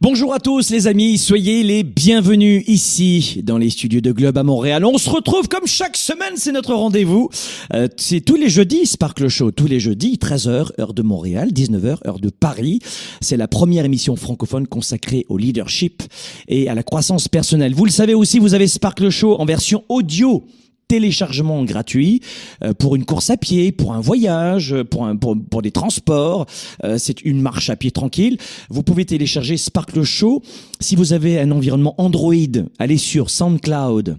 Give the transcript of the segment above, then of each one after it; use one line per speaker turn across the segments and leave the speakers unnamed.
Bonjour à tous les amis, soyez les bienvenus ici dans les studios de Globe à Montréal. On se retrouve comme chaque semaine, c'est notre rendez-vous. Euh, c'est tous les jeudis, Sparkle Show, tous les jeudis, 13h, heure de Montréal, 19h, heure de Paris. C'est la première émission francophone consacrée au leadership et à la croissance personnelle. Vous le savez aussi, vous avez Sparkle Show en version audio téléchargement gratuit euh, pour une course à pied, pour un voyage, pour, un, pour, pour des transports. Euh, c'est une marche à pied tranquille. Vous pouvez télécharger Sparkle Show. Si vous avez un environnement Android, allez sur SoundCloud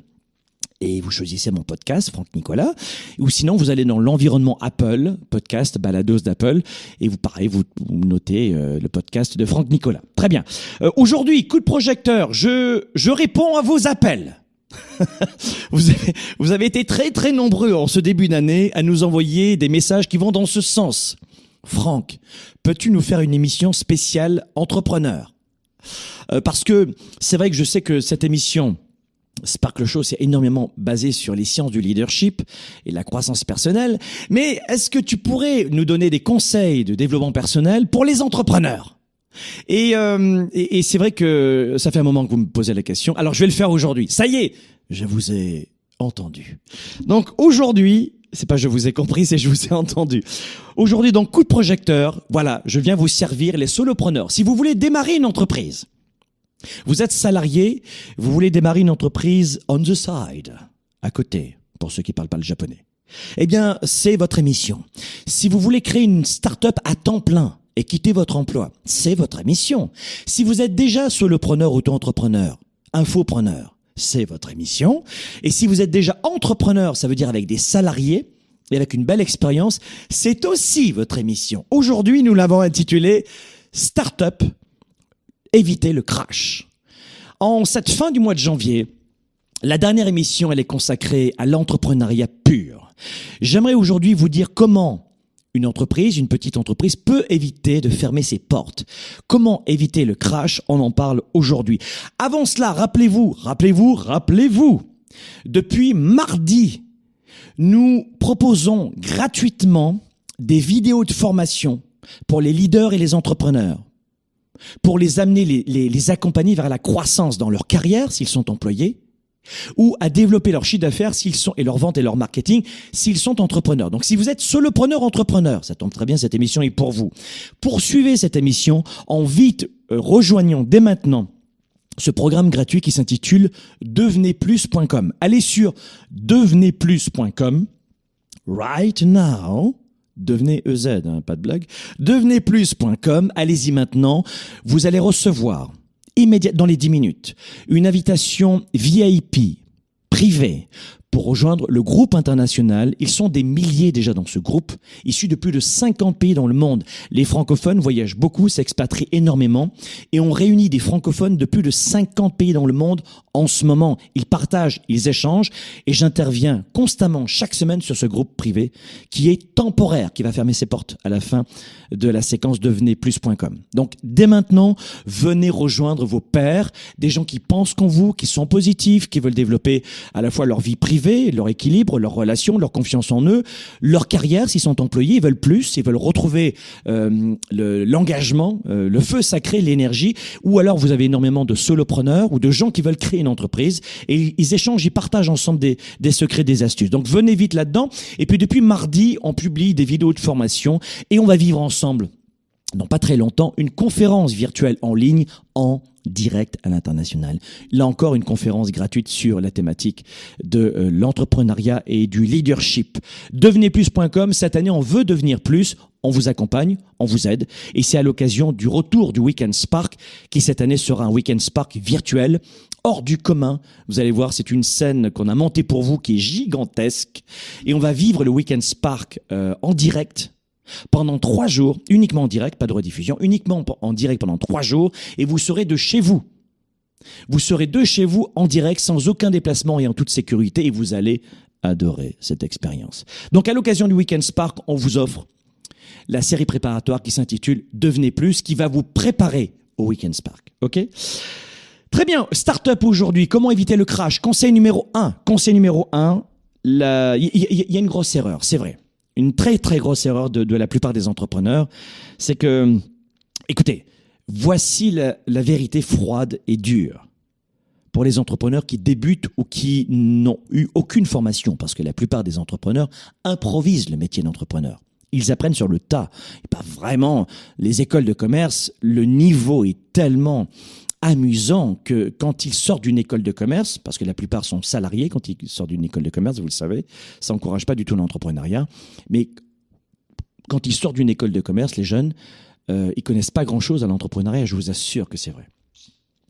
et vous choisissez mon podcast, Franck Nicolas, ou sinon vous allez dans l'environnement Apple, podcast Balados d'Apple, et vous pareil, vous, vous notez euh, le podcast de Franck Nicolas. Très bien. Euh, Aujourd'hui, coup de projecteur, je, je réponds à vos appels. vous, avez, vous avez été très très nombreux en ce début d'année à nous envoyer des messages qui vont dans ce sens. Franck, peux-tu nous faire une émission spéciale entrepreneur? Euh, Parce que c'est vrai que je sais que cette émission Sparkle Show, c'est énormément basé sur les sciences du leadership et la croissance personnelle. Mais est-ce que tu pourrais nous donner des conseils de développement personnel pour les entrepreneurs? Et, euh, et, et c'est vrai que ça fait un moment que vous me posez la question. Alors je vais le faire aujourd'hui. Ça y est, je vous ai entendu. Donc aujourd'hui, c'est pas je vous ai compris, c'est je vous ai entendu. Aujourd'hui, donc coup de projecteur, voilà, je viens vous servir les solopreneurs. Si vous voulez démarrer une entreprise, vous êtes salarié, vous voulez démarrer une entreprise on the side, à côté, pour ceux qui parlent pas le japonais. Eh bien, c'est votre émission. Si vous voulez créer une start-up à temps plein et quitter votre emploi, c'est votre émission. Si vous êtes déjà solopreneur, auto-entrepreneur, infopreneur, c'est votre émission. Et si vous êtes déjà entrepreneur, ça veut dire avec des salariés et avec une belle expérience, c'est aussi votre émission. Aujourd'hui, nous l'avons intitulé Start-up éviter le crash. En cette fin du mois de janvier, la dernière émission, elle est consacrée à l'entrepreneuriat pur. J'aimerais aujourd'hui vous dire comment une entreprise, une petite entreprise peut éviter de fermer ses portes. Comment éviter le crash? On en parle aujourd'hui. Avant cela, rappelez-vous, rappelez-vous, rappelez-vous, depuis mardi, nous proposons gratuitement des vidéos de formation pour les leaders et les entrepreneurs pour les amener, les, les, les, accompagner vers la croissance dans leur carrière s'ils sont employés, ou à développer leur chiffre d'affaires s'ils sont et leur vente et leur marketing s'ils sont entrepreneurs. Donc si vous êtes solopreneur entrepreneur, ça tombe très bien, cette émission est pour vous. Poursuivez cette émission en vite euh, rejoignons dès maintenant ce programme gratuit qui s'intitule devenezplus.com. Allez sur devenezplus.com right now devenez EZ, hein, pas de blague, devenezplus.com, allez-y maintenant, vous allez recevoir immédiatement dans les 10 minutes. Une invitation VIP privée pour rejoindre le groupe international. Ils sont des milliers déjà dans ce groupe, issus de plus de 50 pays dans le monde. Les francophones voyagent beaucoup, s'expatrient énormément, et on réunit des francophones de plus de 50 pays dans le monde en ce moment. Ils partagent, ils échangent, et j'interviens constamment chaque semaine sur ce groupe privé qui est temporaire, qui va fermer ses portes à la fin de la séquence devenezplus.com. Donc dès maintenant, venez rejoindre vos pairs, des gens qui pensent comme vous, qui sont positifs, qui veulent développer à la fois leur vie privée, leur équilibre, leur relation, leur confiance en eux, leur carrière, s'ils sont employés, ils veulent plus, ils veulent retrouver euh, l'engagement, le, euh, le feu sacré, l'énergie, ou alors vous avez énormément de solopreneurs ou de gens qui veulent créer une entreprise et ils échangent, ils partagent ensemble des secrets, des astuces. Donc venez vite là-dedans. Et puis depuis mardi, on publie des vidéos de formation et on va vivre ensemble dans pas très longtemps, une conférence virtuelle en ligne en direct à l'international. Là encore, une conférence gratuite sur la thématique de euh, l'entrepreneuriat et du leadership. Devenezplus.com, cette année, on veut devenir plus. On vous accompagne, on vous aide. Et c'est à l'occasion du retour du Weekend Spark, qui cette année sera un Weekend Spark virtuel, hors du commun. Vous allez voir, c'est une scène qu'on a montée pour vous qui est gigantesque. Et on va vivre le Weekend Spark euh, en direct pendant trois jours, uniquement en direct, pas de rediffusion, uniquement en direct pendant trois jours, et vous serez de chez vous. Vous serez de chez vous en direct, sans aucun déplacement et en toute sécurité, et vous allez adorer cette expérience. Donc à l'occasion du Weekend Spark, on vous offre la série préparatoire qui s'intitule Devenez plus, qui va vous préparer au Weekend Spark. OK? Très bien, start-up aujourd'hui, comment éviter le crash? Conseil numéro un. Conseil numéro un, il y, a une grosse erreur, c'est vrai une très très grosse erreur de, la plupart des entrepreneurs, c'est que, écoutez, voici la, vérité froide et dure pour les entrepreneurs qui débutent ou qui n'ont eu aucune formation, parce que la plupart des entrepreneurs improvisent le métier d'entrepreneur. Ils apprennent sur le tas. Pas vraiment. Les écoles de commerce, le niveau est tellement amusant que quand ils sortent d'une école de commerce, parce que la plupart sont salariés quand ils sortent d'une école de commerce, vous le savez, ça n'encourage pas du tout l'entrepreneuriat, mais quand ils sortent d'une école de commerce, les jeunes, euh, ils connaissent pas grand-chose à l'entrepreneuriat, je vous assure que c'est vrai.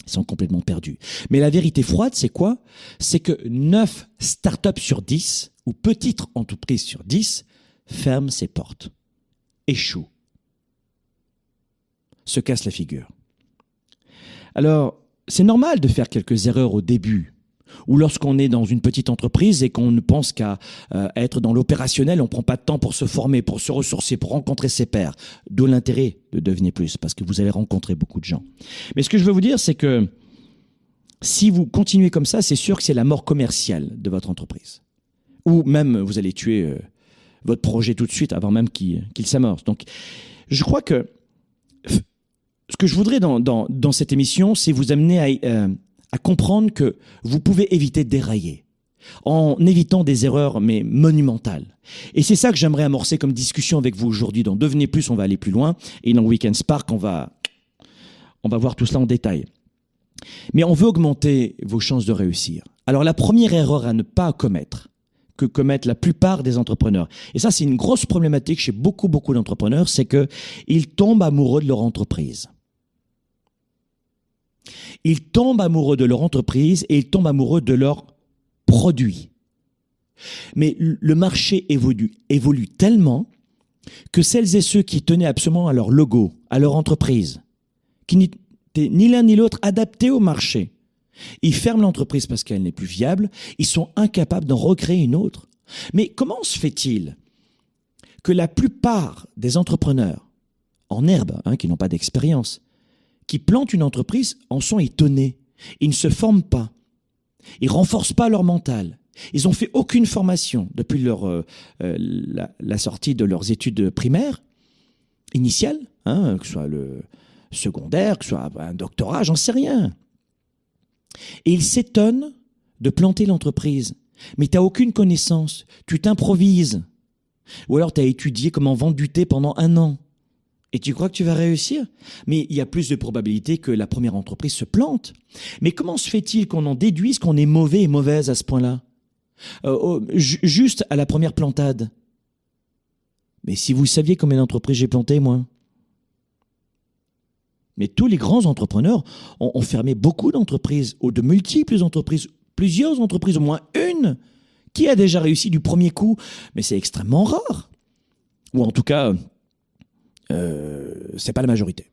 Ils sont complètement perdus. Mais la vérité froide, c'est quoi? C'est que 9 startups sur 10, ou petites entreprises sur 10, ferment ses portes, échouent, se cassent la figure. Alors, c'est normal de faire quelques erreurs au début. Ou lorsqu'on est dans une petite entreprise et qu'on ne pense qu'à euh, être dans l'opérationnel, on ne prend pas de temps pour se former, pour se ressourcer, pour rencontrer ses pairs. D'où l'intérêt de devenir plus, parce que vous allez rencontrer beaucoup de gens. Mais ce que je veux vous dire, c'est que si vous continuez comme ça, c'est sûr que c'est la mort commerciale de votre entreprise. Ou même vous allez tuer euh, votre projet tout de suite avant même qu'il s'amorce. Donc, je crois que ce que je voudrais dans, dans, dans cette émission, c'est vous amener à, euh, à comprendre que vous pouvez éviter de dérailler en évitant des erreurs mais monumentales. Et c'est ça que j'aimerais amorcer comme discussion avec vous aujourd'hui. Dans Devenez plus, on va aller plus loin. Et dans Weekend Spark, on va, on va voir tout cela en détail. Mais on veut augmenter vos chances de réussir. Alors la première erreur à ne pas commettre, que commettent la plupart des entrepreneurs. Et ça, c'est une grosse problématique chez beaucoup, beaucoup d'entrepreneurs, c'est que ils tombent amoureux de leur entreprise. Ils tombent amoureux de leur entreprise et ils tombent amoureux de leurs produits. Mais le marché évolue, tellement que celles et ceux qui tenaient absolument à leur logo, à leur entreprise, qui n'étaient ni l'un ni l'autre adaptés au marché, ils ferment l'entreprise parce qu'elle n'est plus viable, ils sont incapables d'en recréer une autre. Mais comment se fait-il que la plupart des entrepreneurs en herbe, hein, qui n'ont pas d'expérience, qui plantent une entreprise en sont étonnés. Ils ne se forment pas. Ils renforcent pas leur mental. Ils ont fait aucune formation depuis leur, euh, euh, la, sortie de leurs études primaires, initiales, hein, que ce soit le secondaire, que ce soit un doctorat, j'en sais rien. Et ils s'étonnent de planter l'entreprise. Mais tu n'as aucune connaissance. Tu t'improvises. Ou alors tu as étudié comment vendre du thé pendant un an. Et tu crois que tu vas réussir? Mais il y a plus de probabilités que la première entreprise se plante. Mais comment se fait-il qu'on en déduise qu'on est mauvais et mauvaise à ce point-là? Euh, oh, Juste à la première plantade. Mais si vous saviez combien d'entreprises j'ai planté, moi Mais tous les grands entrepreneurs ont, ont fermé beaucoup d'entreprises, ou de multiples entreprises, plusieurs entreprises, au moins une, qui a déjà réussi du premier coup. Mais c'est extrêmement rare. Ou en tout cas, euh, c'est pas la majorité.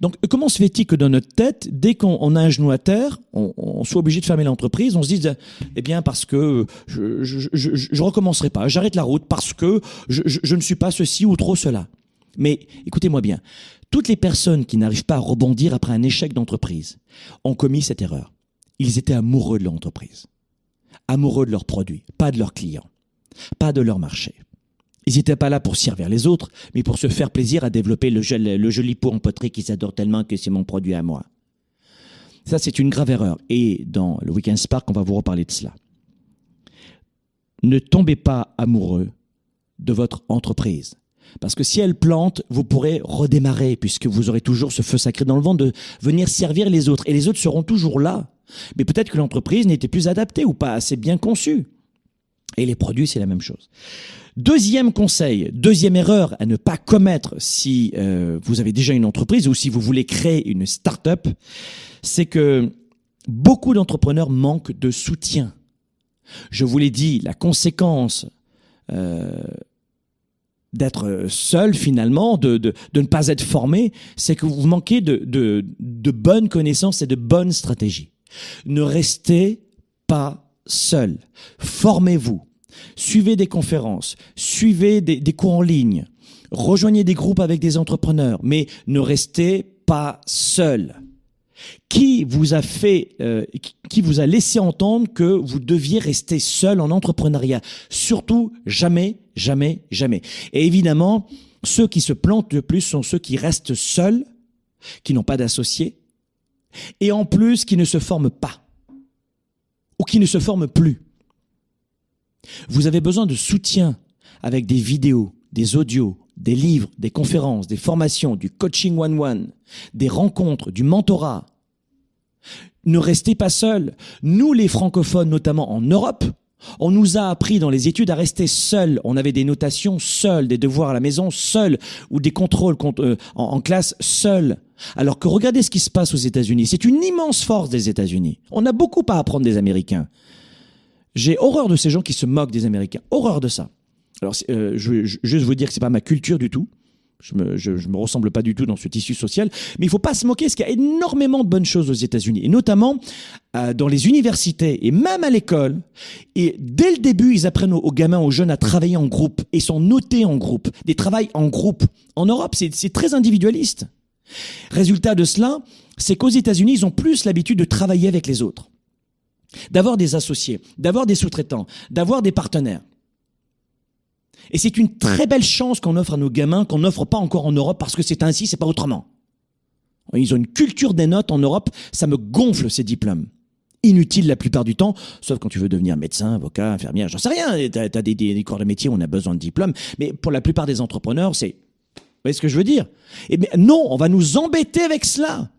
Donc, comment se fait-il que dans notre tête, dès qu'on a un genou à terre, on, soit obligé de fermer l'entreprise, on se dise, eh bien, parce que je, recommencerai pas, j'arrête la route parce que je, je, ne suis pas ceci ou trop cela. Mais écoutez-moi bien, toutes les personnes qui n'arrivent pas à rebondir après un échec d'entreprise ont commis cette erreur. Ils étaient amoureux de leur entreprise, amoureux de leurs produits, pas de leurs clients, pas de leur marché. Ils n'étaient pas là pour servir les autres, mais pour se faire plaisir à développer le, joli pot en poterie qu'ils adorent tellement que c'est mon produit à moi. Ça, c'est une grave erreur. Et dans le Weekend Spark, on va vous reparler de cela. Ne tombez pas amoureux de votre entreprise. Parce que si elle plante, vous pourrez redémarrer, puisque vous aurez toujours ce feu sacré dans le ventre de venir servir les autres. Et les autres seront toujours là. Mais peut-être que l'entreprise n'était plus adaptée ou pas assez bien conçue. Et les produits, c'est la même chose. Deuxième conseil, deuxième erreur à ne pas commettre si euh, vous avez déjà une entreprise ou si vous voulez créer une start-up, c'est que beaucoup d'entrepreneurs manquent de soutien. Je vous l'ai dit, la conséquence euh, d'être seul finalement, de, de, de, ne pas être formé, c'est que vous manquez de, de, de bonnes connaissances et de bonnes stratégies. Ne restez pas seul. Formez-vous. Suivez des conférences. Suivez des, cours en ligne. Rejoignez des groupes avec des entrepreneurs. Mais ne restez pas seul. Qui vous a fait, euh, qui vous a laissé entendre que vous deviez rester seul en entrepreneuriat? Surtout jamais, jamais, jamais. Et évidemment, ceux qui se plantent le plus sont ceux qui restent seuls, qui n'ont pas d'associés, et en plus qui ne se forment pas ou qui ne se forment plus. Vous avez besoin de soutien avec des vidéos, des audios, des livres, des conférences, des formations, du coaching one-one, des rencontres, du mentorat. Ne restez pas seuls. Nous, les francophones, notamment en Europe, on nous a appris dans les études à rester seuls. On avait des notations seuls, des devoirs à la maison seuls, ou des contrôles euh, en, classe seuls. Alors que regardez ce qui se passe aux États-Unis. C'est une immense force des États-Unis. On a beaucoup à apprendre des Américains. J'ai horreur de ces gens qui se moquent des Américains. Horreur de ça. Alors, euh, je veux juste vous dire que c'est pas ma culture du tout. Je me, me ressemble pas du tout dans ce tissu social, mais il faut pas se moquer, parce qu'il y a énormément de bonnes choses aux États-Unis, et notamment euh, dans les universités et même à l'école. Et dès le début, ils apprennent aux, gamins, aux jeunes à travailler en groupe et sont notés en groupe, des travails en groupe. En Europe, c'est très individualiste. Résultat de cela, c'est qu'aux États-Unis, ils ont plus l'habitude de travailler avec les autres, d'avoir des associés, d'avoir des sous-traitants, d'avoir des partenaires. Et c'est une très belle chance qu'on offre à nos gamins, qu'on n'offre pas encore en Europe, parce que c'est ainsi, c'est pas autrement. Ils ont une culture des notes en Europe, ça me gonfle ces diplômes. Inutiles la plupart du temps, sauf quand tu veux devenir médecin, avocat, infirmière, j'en sais rien. T'as as des, des, corps de métier où on a besoin de diplômes, mais pour la plupart des entrepreneurs, c'est... Vous voyez ce que je veux dire? Eh non, on va nous embêter avec cela.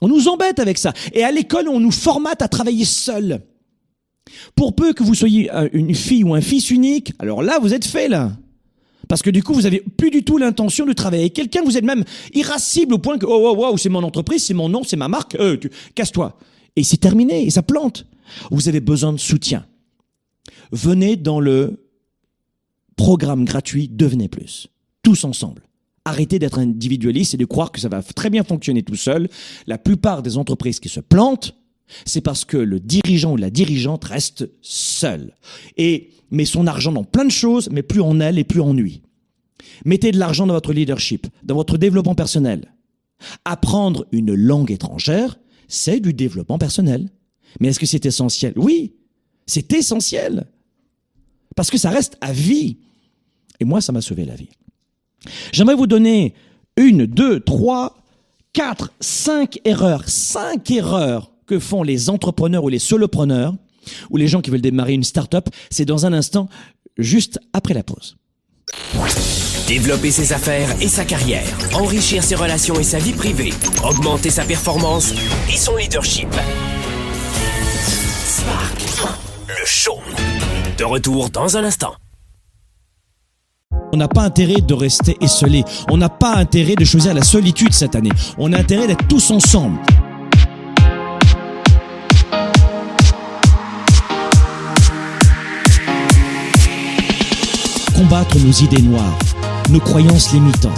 On nous embête avec ça. Et à l'école, on nous formate à travailler seul. Pour peu que vous soyez euh, une fille ou un fils unique, alors là, vous êtes fait, là. Parce que du coup, vous avez plus du tout l'intention de travailler quelqu'un. Vous êtes même irascible au point que, oh, oh, oh, c'est mon entreprise, c'est mon nom, c'est ma marque, euh, casse-toi. Et c'est terminé, et ça plante. Vous avez besoin de soutien. Venez dans le programme gratuit Devenez Plus. Tous ensemble. Arrêtez d'être individualiste et de croire que ça va très bien fonctionner tout seul. La plupart des entreprises qui se plantent, c'est parce que le dirigeant ou la dirigeante reste seul et met son argent dans plein de choses, mais plus en elle et plus en lui. Mettez de l'argent dans votre leadership, dans votre développement personnel. Apprendre une langue étrangère, c'est du développement personnel. Mais est-ce que c'est essentiel? Oui, c'est essentiel. Parce que ça reste à vie. Et moi, ça m'a sauvé la vie. J'aimerais vous donner une, deux, trois, quatre, cinq erreurs, cinq erreurs que font les entrepreneurs ou les solopreneurs ou les gens qui veulent démarrer une start-up, c'est dans un instant, juste après la pause.
Développer ses affaires et sa carrière, enrichir ses relations et sa vie privée, augmenter sa performance et son leadership. Spark, le show. De retour dans un instant.
On n'a pas intérêt de rester esselé. On n'a pas intérêt de choisir la solitude cette année. On a intérêt d'être tous ensemble. combattre nos idées noires, nos croyances limitantes,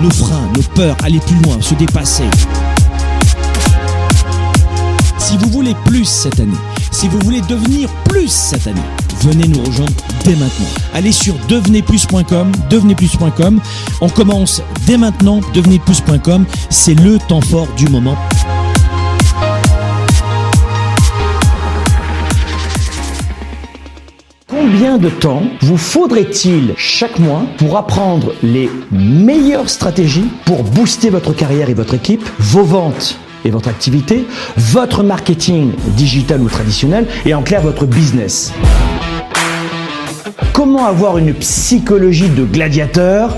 nos freins, nos peurs, aller plus loin, se dépasser. Si vous voulez plus cette année, si vous voulez devenir plus cette année, venez nous rejoindre dès maintenant. Allez sur devenezplus.com, devenezplus.com. On commence dès maintenant, devenezplus.com. C'est le temps fort du moment. Combien de temps vous faudrait-il chaque mois pour apprendre les meilleures stratégies pour booster votre carrière et votre équipe, vos ventes et votre activité, votre marketing digital ou traditionnel et en clair votre business. Comment avoir une psychologie de gladiateur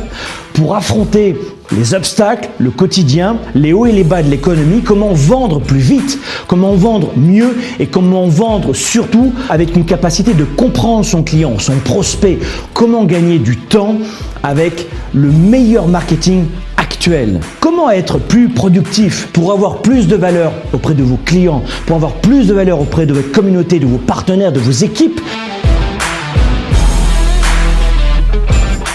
pour affronter les obstacles, le quotidien, les hauts et les bas de l'économie, comment vendre plus vite, comment vendre mieux? Et comment vendre surtout avec une capacité de comprendre son client, son prospect, comment gagner du temps avec le meilleur marketing Comment être plus productif pour avoir plus de valeur auprès de vos clients, pour avoir plus de valeur auprès de votre communauté, de vos partenaires, de vos équipes?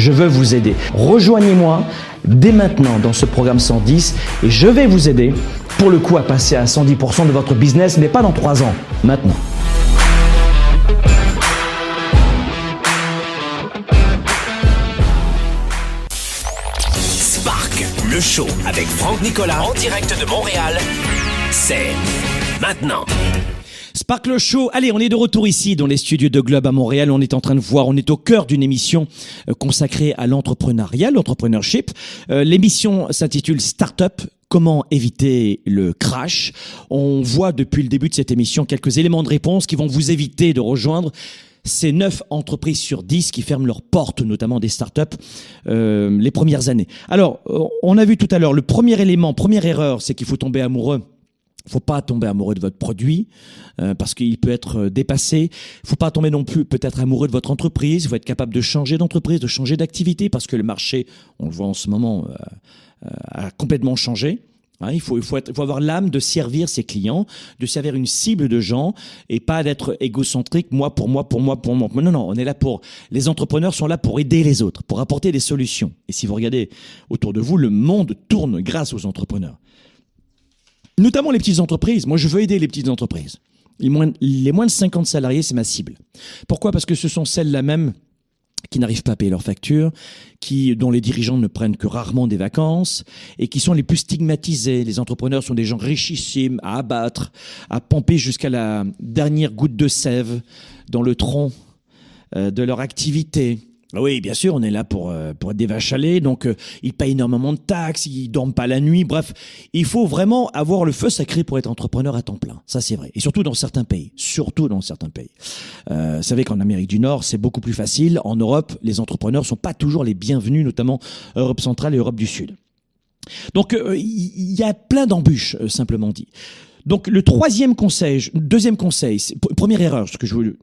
je veux vous aider. Rejoignez-moi dès maintenant dans ce programme 110 et je vais vous aider pour le coup à passer à 110% de votre business, mais pas dans 3 ans, maintenant.
Spark, le show avec Franck Nicolas en direct de Montréal, c'est maintenant.
Sparkle Show. Allez, on est de retour ici dans les studios de Globe à Montréal. On est en train de voir, on est au cœur d'une émission euh, consacrée à l'entrepreneuriat, l'entrepreneurship. Euh, l'émission s'intitule Startup comment éviter le crash? On voit depuis le début de cette émission quelques éléments de réponse qui vont vous éviter de rejoindre ces neuf entreprises sur 10 qui ferment leurs portes, notamment des startups, euh, les premières années. Alors, on a vu tout à l'heure, le premier élément, première erreur, c'est qu'il faut tomber amoureux faut pas tomber amoureux de votre produit euh, parce qu'il peut être euh, dépassé. Faut pas tomber non plus peut-être amoureux de votre entreprise. Il faut être capable de changer d'entreprise, de changer d'activité parce que le marché, on le voit en ce moment, euh, a complètement changé. Hein, il, faut, il, faut être, il faut avoir l'âme de servir ses clients, de servir une cible de gens et pas d'être égocentrique, moi pour moi, pour moi, pour moi. Non, non, on est là pour. Les entrepreneurs sont là pour aider les autres, pour apporter des solutions. Et si vous regardez autour de vous, le monde tourne grâce aux entrepreneurs notamment les petites entreprises. Moi, je veux aider les petites entreprises. Les moins, de 50 salariés, c'est ma cible. Pourquoi? Parce que ce sont celles-là même qui n'arrivent pas à payer leurs factures, qui, dont les dirigeants ne prennent que rarement des vacances et qui sont les plus stigmatisés. Les entrepreneurs sont des gens richissimes à abattre, à pomper jusqu'à la dernière goutte de sève dans le tronc euh, de leur activité. Oui, bien sûr, on est là pour euh, pour être des vaches à lait, donc euh, ils payent énormément de taxes, ils dorment pas la nuit. Bref, il faut vraiment avoir le feu sacré pour être entrepreneur à temps plein. Ça, c'est vrai. Et surtout dans certains pays, surtout dans certains pays. Euh, vous savez qu'en Amérique du Nord, c'est beaucoup plus facile. En Europe, les entrepreneurs sont pas toujours les bienvenus, notamment Europe centrale et Europe du Sud. Donc, il y a plein d'embûches, simplement dit. Donc, le troisième conseil, deuxième conseil, première erreur, ce que je veux.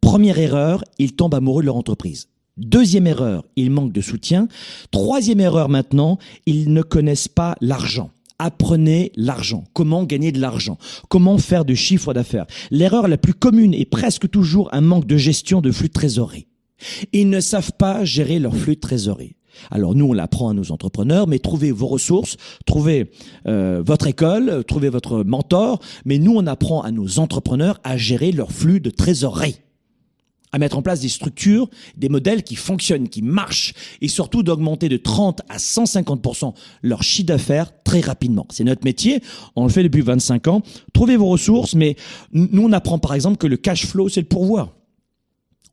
Première erreur, ils tombent amoureux de leur entreprise. Deuxième erreur, ils manquent de soutien. Troisième erreur maintenant, ils ne connaissent pas l'argent. Apprenez l'argent. Comment gagner de l'argent? Comment faire de chiffre d'affaires? L'erreur la plus commune est presque toujours un manque de gestion de flux de trésorerie. Ils ne savent pas gérer leur flux de trésorerie. Alors nous, on l'apprend à nos entrepreneurs, mais trouvez vos ressources, trouvez euh, votre école, trouvez votre mentor, mais nous, on apprend à nos entrepreneurs à gérer leur flux de trésorerie à mettre en place des structures, des modèles qui fonctionnent, qui marchent, et surtout d'augmenter de 30 à 150% leur chiffre d'affaires très rapidement. C'est notre métier, on le fait depuis 25 ans. Trouvez vos ressources, mais nous on apprend par exemple que le cash flow c'est le pourvoir.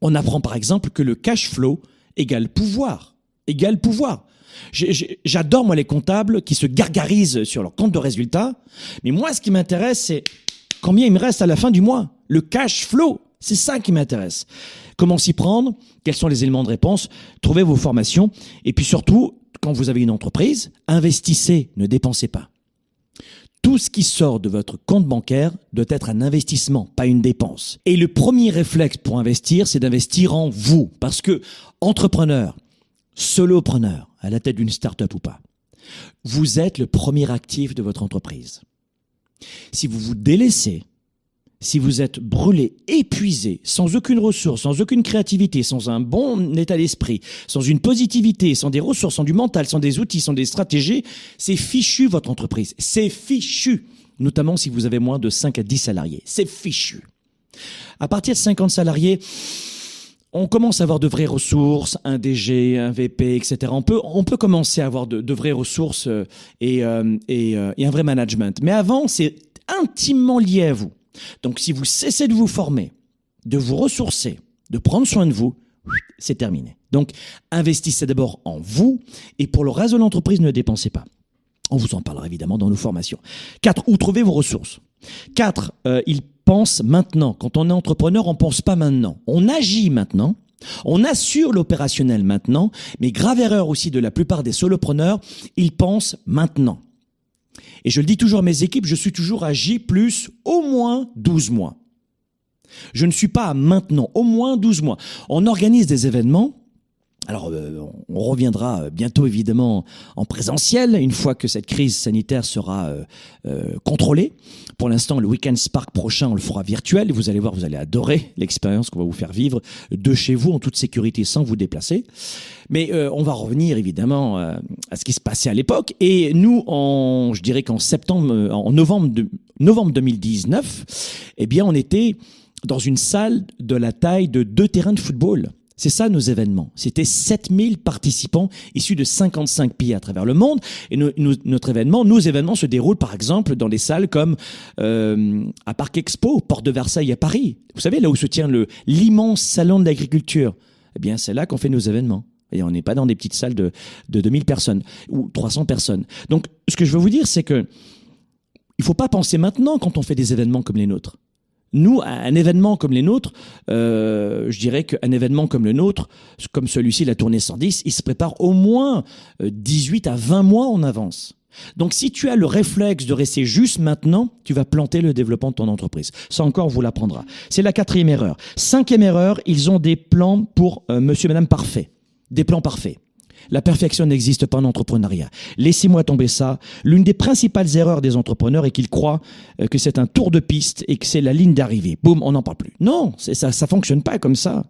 On apprend par exemple que le cash flow égale pouvoir, égale pouvoir. J'adore moi les comptables qui se gargarisent sur leur compte de résultats, mais moi ce qui m'intéresse c'est combien il me reste à la fin du mois, le cash flow. C'est ça qui m'intéresse. Comment s'y prendre Quels sont les éléments de réponse Trouvez vos formations et puis surtout, quand vous avez une entreprise, investissez, ne dépensez pas. Tout ce qui sort de votre compte bancaire doit être un investissement, pas une dépense. Et le premier réflexe pour investir, c'est d'investir en vous. Parce que, entrepreneur, solopreneur, à la tête d'une start-up ou pas, vous êtes le premier actif de votre entreprise. Si vous vous délaissez, si vous êtes brûlé, épuisé, sans aucune ressource, sans aucune créativité, sans un bon état d'esprit, sans une positivité, sans des ressources, sans du mental, sans des outils, sans des stratégies, c'est fichu votre entreprise. C'est fichu. Notamment si vous avez moins de 5 à 10 salariés. C'est fichu. À partir de 50 salariés, on commence à avoir de vraies ressources, un DG, un VP, etc. On peut, on peut commencer à avoir de, vraies ressources euh, et, euh, euh, et un vrai management. Mais avant, c'est intimement lié à vous. Donc si vous cessez de vous former, de vous ressourcer, de prendre soin de vous, c'est terminé. Donc investissez d'abord en vous et pour le reste de l'entreprise, ne dépensez pas. On vous en parlera évidemment dans nos formations. Quatre, où trouvez vos ressources? Quatre, euh, il pense maintenant. Quand on est entrepreneur, on pense pas maintenant. On agit maintenant. On assure l'opérationnel maintenant, mais grave erreur aussi de la plupart des solopreneurs, ils pensent maintenant. Et je le dis toujours à mes équipes, je suis toujours à J plus au moins 12 mois. Je ne suis pas à maintenant, au moins 12 mois. On organise des événements. Alors, euh, on reviendra bientôt évidemment en présentiel une fois que cette crise sanitaire sera euh, euh, contrôlée. Pour l'instant, le Weekend Spark prochain, on le fera virtuel. Vous allez voir, vous allez adorer l'expérience qu'on va vous faire vivre de chez vous en toute sécurité sans vous déplacer. Mais euh, on va revenir évidemment euh, à ce qui se passait à l'époque. Et nous, en, je dirais qu'en septembre, euh, en novembre, de, novembre 2019, eh bien, on était dans une salle de la taille de deux terrains de football. C'est ça nos événements. C'était 7000 participants issus de 55 pays à travers le monde. Et notre événement, nos événements se déroulent par exemple dans des salles comme euh, à Parc Expo, Porte de Versailles à Paris. Vous savez, là où se tient l'immense salon de l'agriculture. Eh bien, c'est là qu'on fait nos événements. Et on n'est pas dans des petites salles de, de 2000 personnes ou 300 personnes. Donc, ce que je veux vous dire, c'est que il faut pas penser maintenant quand on fait des événements comme les nôtres. Nous, un événement comme les nôtres, euh, je dirais qu'un événement comme le nôtre, comme celui-ci, la tournée 110, il se prépare au moins 18 euh, à 20 mois en avance. Donc si tu as le réflexe de rester juste maintenant, tu vas planter le développement de ton entreprise. Ça encore, vous l'apprendra. C'est la quatrième erreur. Cinquième erreur, ils ont des plans pour euh, monsieur, madame parfait. Des plans parfaits. La perfection n'existe pas en entrepreneuriat. Laissez-moi tomber ça. L'une des principales erreurs des entrepreneurs est qu'ils croient euh, que c'est un tour de piste et que c'est la ligne d'arrivée. Boum, on n'en parle plus. Non, ça, ça fonctionne pas comme ça.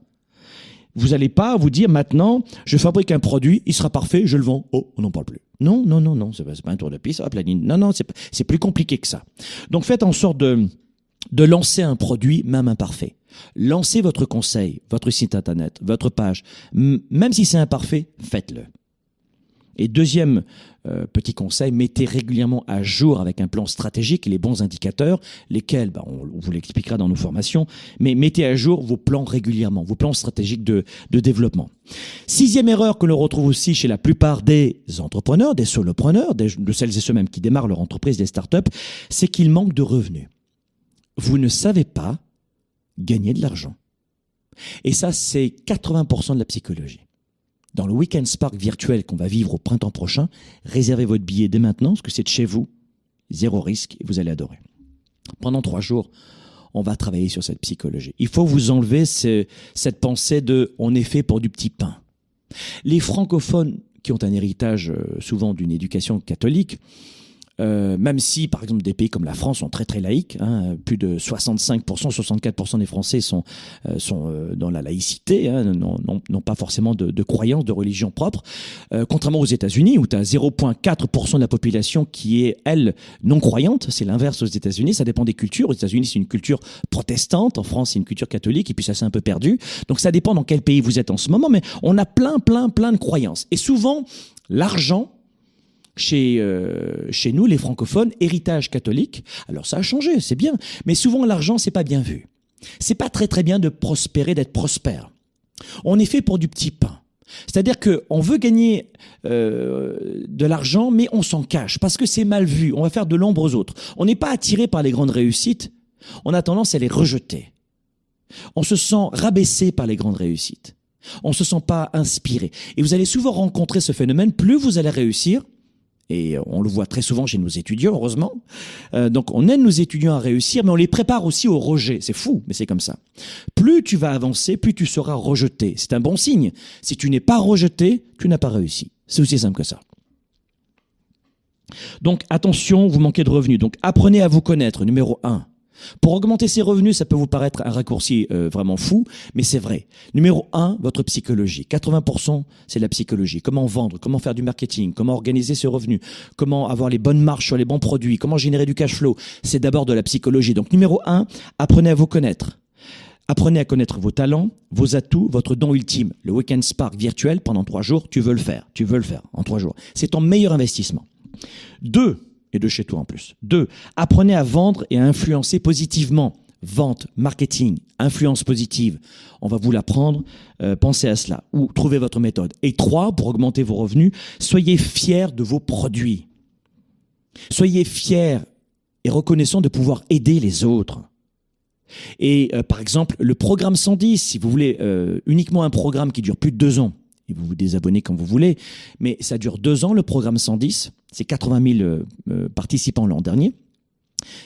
Vous n'allez pas vous dire maintenant, je fabrique un produit, il sera parfait, je le vends. Oh, on n'en parle plus. Non, non, non, non, c'est pas, pas un tour de piste, hop, la ligne. Non, non, c'est plus compliqué que ça. Donc faites en sorte de, de lancer un produit, même imparfait. Lancez votre conseil, votre site internet, votre page. même si c'est imparfait, faites-le. Et deuxième euh, petit conseil, mettez régulièrement à jour avec un plan stratégique les bons indicateurs, lesquels, bah, on, vous l'expliquera dans nos formations, mais mettez à jour vos plans régulièrement, vos plans stratégiques de, développement. Sixième erreur que l'on retrouve aussi chez la plupart des entrepreneurs, des solopreneurs, de celles et ceux mêmes qui démarrent leur entreprise, des startups, c'est qu'ils manquent de revenus. Vous ne savez pas gagner de l'argent. Et ça, c'est 80% de la psychologie. Dans le Weekend Spark virtuel qu'on va vivre au printemps prochain, réservez votre billet dès maintenant, parce que c'est de chez vous, zéro risque, et vous allez adorer. Pendant trois jours, on va travailler sur cette psychologie. Il faut vous enlever cette pensée de on est fait pour du petit pain. Les francophones qui ont un héritage euh, souvent d'une éducation catholique, euh, même si, par exemple, des pays comme la France sont très très laïques, hein, plus de 65%, 64% des Français sont, euh, sont euh, dans la laïcité, hein, n'ont pas forcément de, de croyance, de religion propre, contrairement aux États-Unis où tu as 0,4% de la population qui est, elle, non croyante, c'est l'inverse aux États-Unis, ça dépend des cultures, aux États-Unis c'est une culture protestante, en France c'est une culture catholique, et puis ça s'est un peu perdu, donc ça dépend dans quel pays vous êtes en ce moment, mais on a plein, plein, plein de croyances. Et souvent, l'argent, chez, euh, chez nous, les francophones, héritage catholique. Alors ça a changé, c'est bien. Mais souvent, l'argent, c'est pas bien vu. C'est pas très très bien de prospérer, d'être prospère. On est fait pour du petit pain. C'est-à-dire qu'on veut gagner euh, de l'argent, mais on s'en cache parce que c'est mal vu. On va faire de l'ombre aux autres. On n'est pas attiré par les grandes réussites. On a tendance à les rejeter. On se sent rabaissé par les grandes réussites. On se sent pas inspiré. Et vous allez souvent rencontrer ce phénomène. Plus vous allez réussir, et on le voit très souvent chez nos étudiants, heureusement. Euh, donc on aide nos étudiants à réussir, mais on les prépare aussi au rejet. C'est fou, mais c'est comme ça. Plus tu vas avancer, plus tu seras rejeté. C'est un bon signe. Si tu n'es pas rejeté, tu n'as pas réussi. C'est aussi simple que ça. Donc attention, vous manquez de revenus. Donc apprenez à vous connaître, numéro un. Pour augmenter ses revenus, ça peut vous paraître un raccourci euh, vraiment fou, mais c'est vrai. Numéro un, votre psychologie. 80%, c'est la psychologie. Comment vendre, comment faire du marketing, comment organiser ses revenus, comment avoir les bonnes marches sur les bons produits, comment générer du cash flow. C'est d'abord de la psychologie. Donc numéro un, apprenez à vous connaître. Apprenez à connaître vos talents, vos atouts, votre don ultime. Le Weekend Spark virtuel pendant trois jours, tu veux le faire. Tu veux le faire en trois jours. C'est ton meilleur investissement. Deux, et de chez toi en plus. Deux, apprenez à vendre et à influencer positivement. Vente, marketing, influence positive. On va vous l'apprendre. Euh, pensez à cela. Ou trouvez votre méthode. Et trois, pour augmenter vos revenus, soyez fiers de vos produits. Soyez fiers et reconnaissants de pouvoir aider les autres. Et euh, par exemple, le programme 110, si vous voulez euh, uniquement un programme qui dure plus de deux ans, et vous vous désabonnez quand vous voulez, mais ça dure deux ans, le programme 110, c'est 80 000 euh, euh, participants l'an dernier.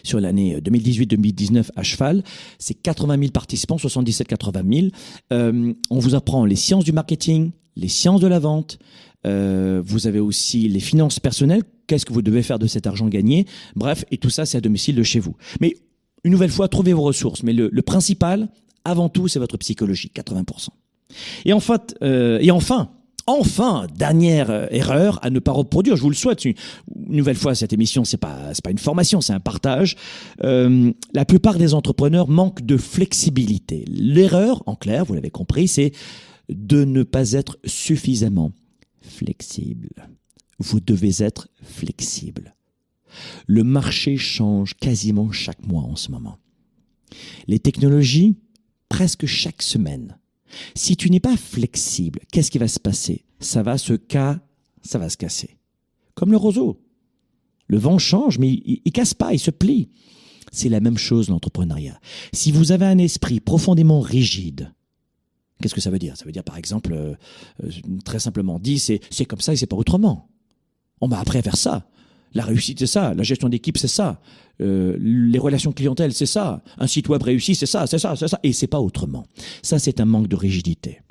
Sur l'année 2018-2019 à cheval, c'est 80 000 participants, 77-80 000. on vous apprend les sciences du marketing, les sciences de la vente. Euh, vous avez aussi les finances personnelles. Qu'est-ce que vous devez faire de cet argent gagné? Bref, et tout ça, c'est à domicile de chez vous. Mais une nouvelle fois, trouvez vos ressources. Mais le, le principal, avant tout, c'est votre psychologie, 80%. Et, en fait, euh, et enfin, enfin, dernière euh, erreur à ne pas reproduire. Je vous le souhaite. Une, nouvelle fois, cette émission, c'est pas c'est pas une formation, c'est un partage. Euh, la plupart des entrepreneurs manquent de flexibilité. L'erreur, en clair, vous l'avez compris, c'est de ne pas être suffisamment flexible. Vous devez être flexible. Le marché change quasiment chaque mois en ce moment. Les technologies, presque chaque semaine, si tu n'es pas flexible, qu'est-ce qui va se passer? Ça va se cas, ça va se casser. Comme le roseau. Le vent change, mais il, il, casse pas, il se plie. C'est la même chose l'entrepreneuriat. Si vous avez un esprit profondément rigide, qu'est-ce que ça veut dire? Ça veut dire par exemple, euh, euh, très simplement dit, c'est comme ça et c'est pas autrement. On m'a appris à faire ça. La réussite, c'est ça. La gestion d'équipe, c'est ça. Euh, les relations clientèle, c'est ça. Un site web réussi, c'est ça, c'est ça, c'est ça. Et c'est pas autrement. Ça, c'est un manque de rigidité.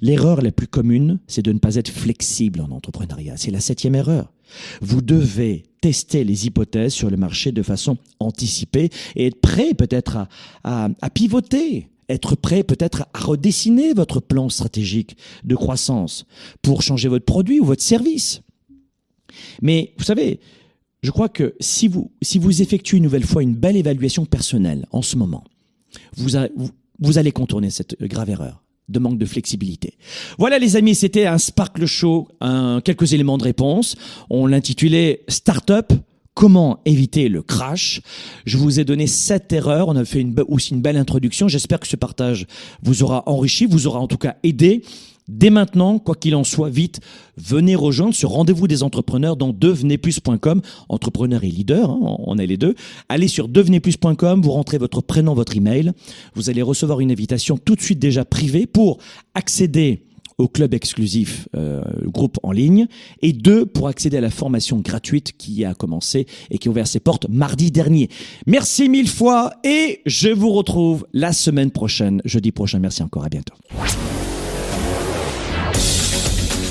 L'erreur la plus commune, c'est de ne pas être flexible en entrepreneuriat. C'est la septième erreur. Vous devez tester les hypothèses sur le marché de façon anticipée et être prêt peut-être à, pivoter, être prêt peut-être à redessiner votre plan stratégique de croissance pour changer votre produit ou votre service. Mais vous savez, je crois que si vous, si vous effectuez une nouvelle fois une belle évaluation personnelle en ce moment, vous, vous, allez contourner cette grave erreur de manque de flexibilité. Voilà les amis, c'était un Sparkle Show, quelques éléments de réponse. On l'intitulait Startup, comment éviter le crash. Je vous ai donné sept erreurs. On a fait aussi une belle introduction. J'espère que ce partage vous aura enrichi, vous aura en tout cas aidé. Dès maintenant, quoi qu'il en soit, vite, venez rejoindre ce rendez-vous des entrepreneurs dans devenezplus.com. Entrepreneur et leader, hein, on est les deux. Allez sur devenezplus.com, vous rentrez votre prénom, votre email. Vous allez recevoir une invitation tout de suite déjà privée pour accéder au club exclusif euh, groupe en ligne et deux pour accéder à la formation gratuite qui a commencé et qui a ouvert ses portes mardi dernier. Merci mille fois et je vous retrouve la semaine prochaine, jeudi prochain. Merci encore, à bientôt